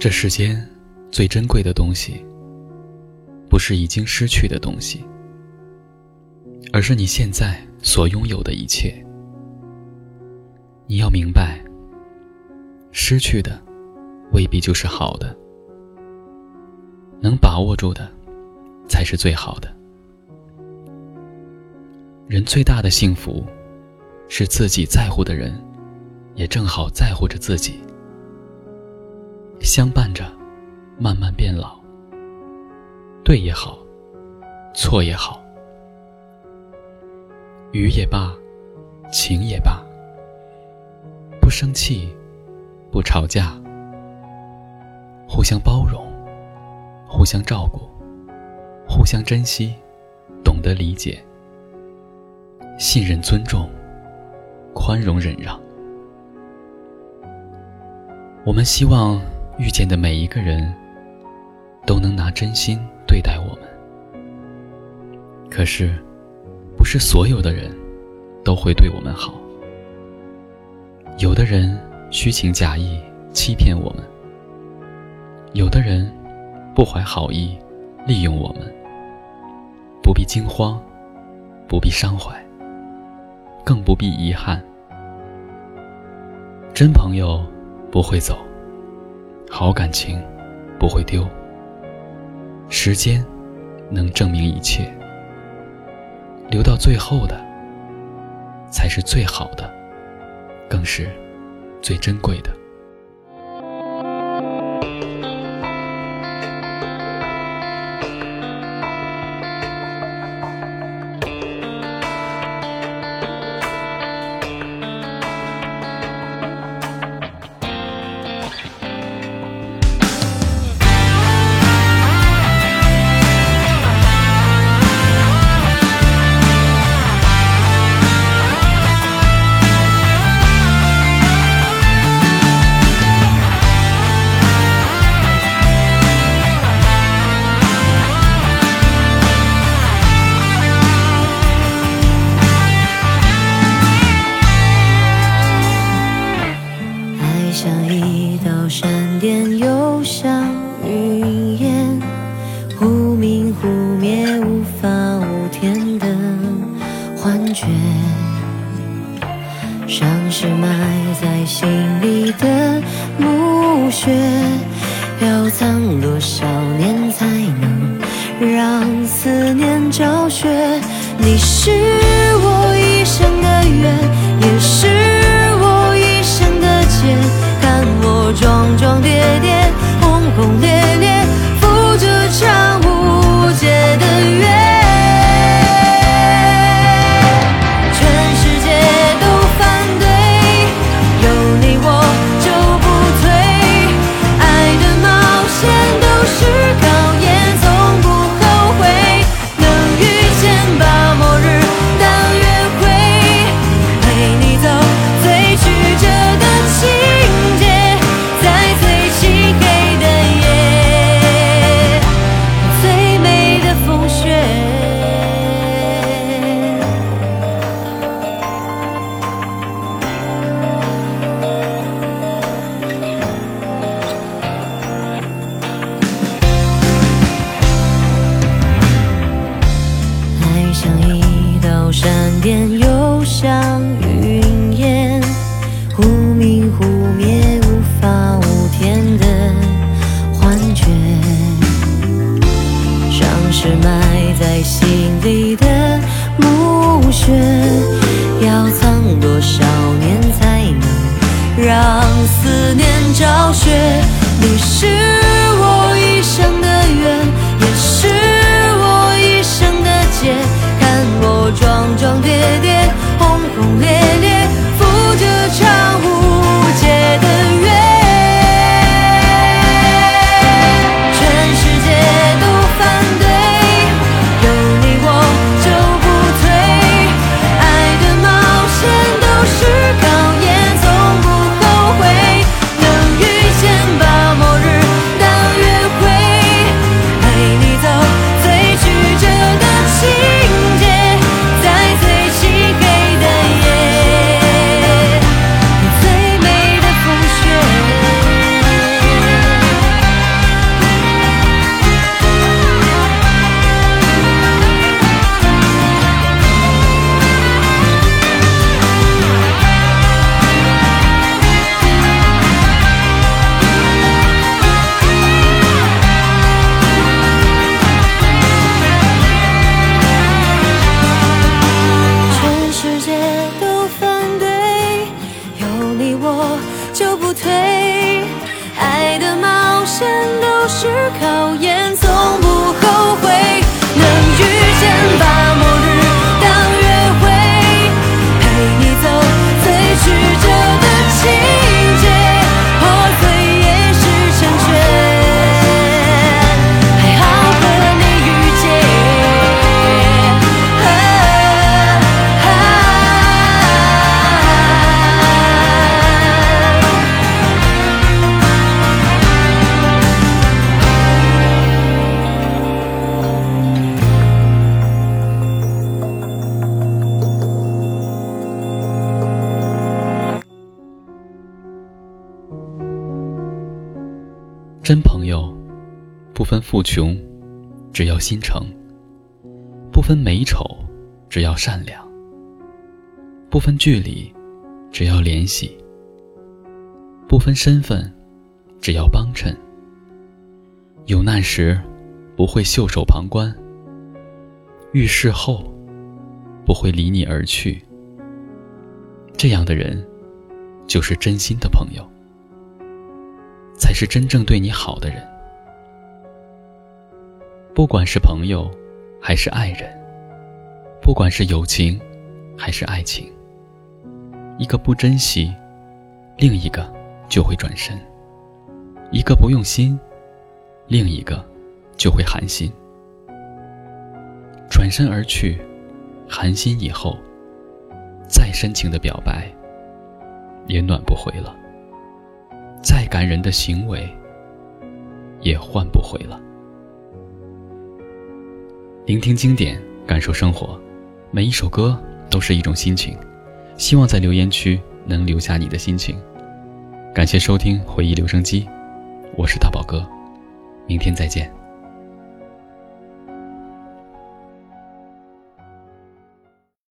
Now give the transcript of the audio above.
这世间最珍贵的东西，不是已经失去的东西，而是你现在所拥有的一切。你要明白，失去的未必就是好的，能把握住的才是最好的。人最大的幸福，是自己在乎的人，也正好在乎着自己。相伴着，慢慢变老。对也好，错也好，雨也罢，晴也罢，不生气，不吵架，互相包容，互相照顾，互相珍惜，懂得理解，信任、尊重，宽容、忍让。我们希望。遇见的每一个人，都能拿真心对待我们。可是，不是所有的人都会对我们好。有的人虚情假意欺骗我们，有的人不怀好意利用我们。不必惊慌，不必伤怀，更不必遗憾。真朋友不会走。好感情不会丢，时间能证明一切，留到最后的才是最好的，更是最珍贵的。是埋在心里的墓穴，要藏多少年才能让思念昭雪？你是我一生的缘，也是在心里的墓穴要藏多少年才能让爱的冒险都是考验，从不真朋友，不分富穷，只要心诚；不分美丑，只要善良；不分距离，只要联系；不分身份，只要帮衬。有难时，不会袖手旁观；遇事后，不会离你而去。这样的人，就是真心的朋友。才是真正对你好的人。不管是朋友，还是爱人；不管是友情，还是爱情，一个不珍惜，另一个就会转身；一个不用心，另一个就会寒心。转身而去，寒心以后，再深情的表白，也暖不回了。再感人的行为，也换不回了。聆听经典，感受生活，每一首歌都是一种心情。希望在留言区能留下你的心情。感谢收听回忆留声机，我是大宝哥，明天再见。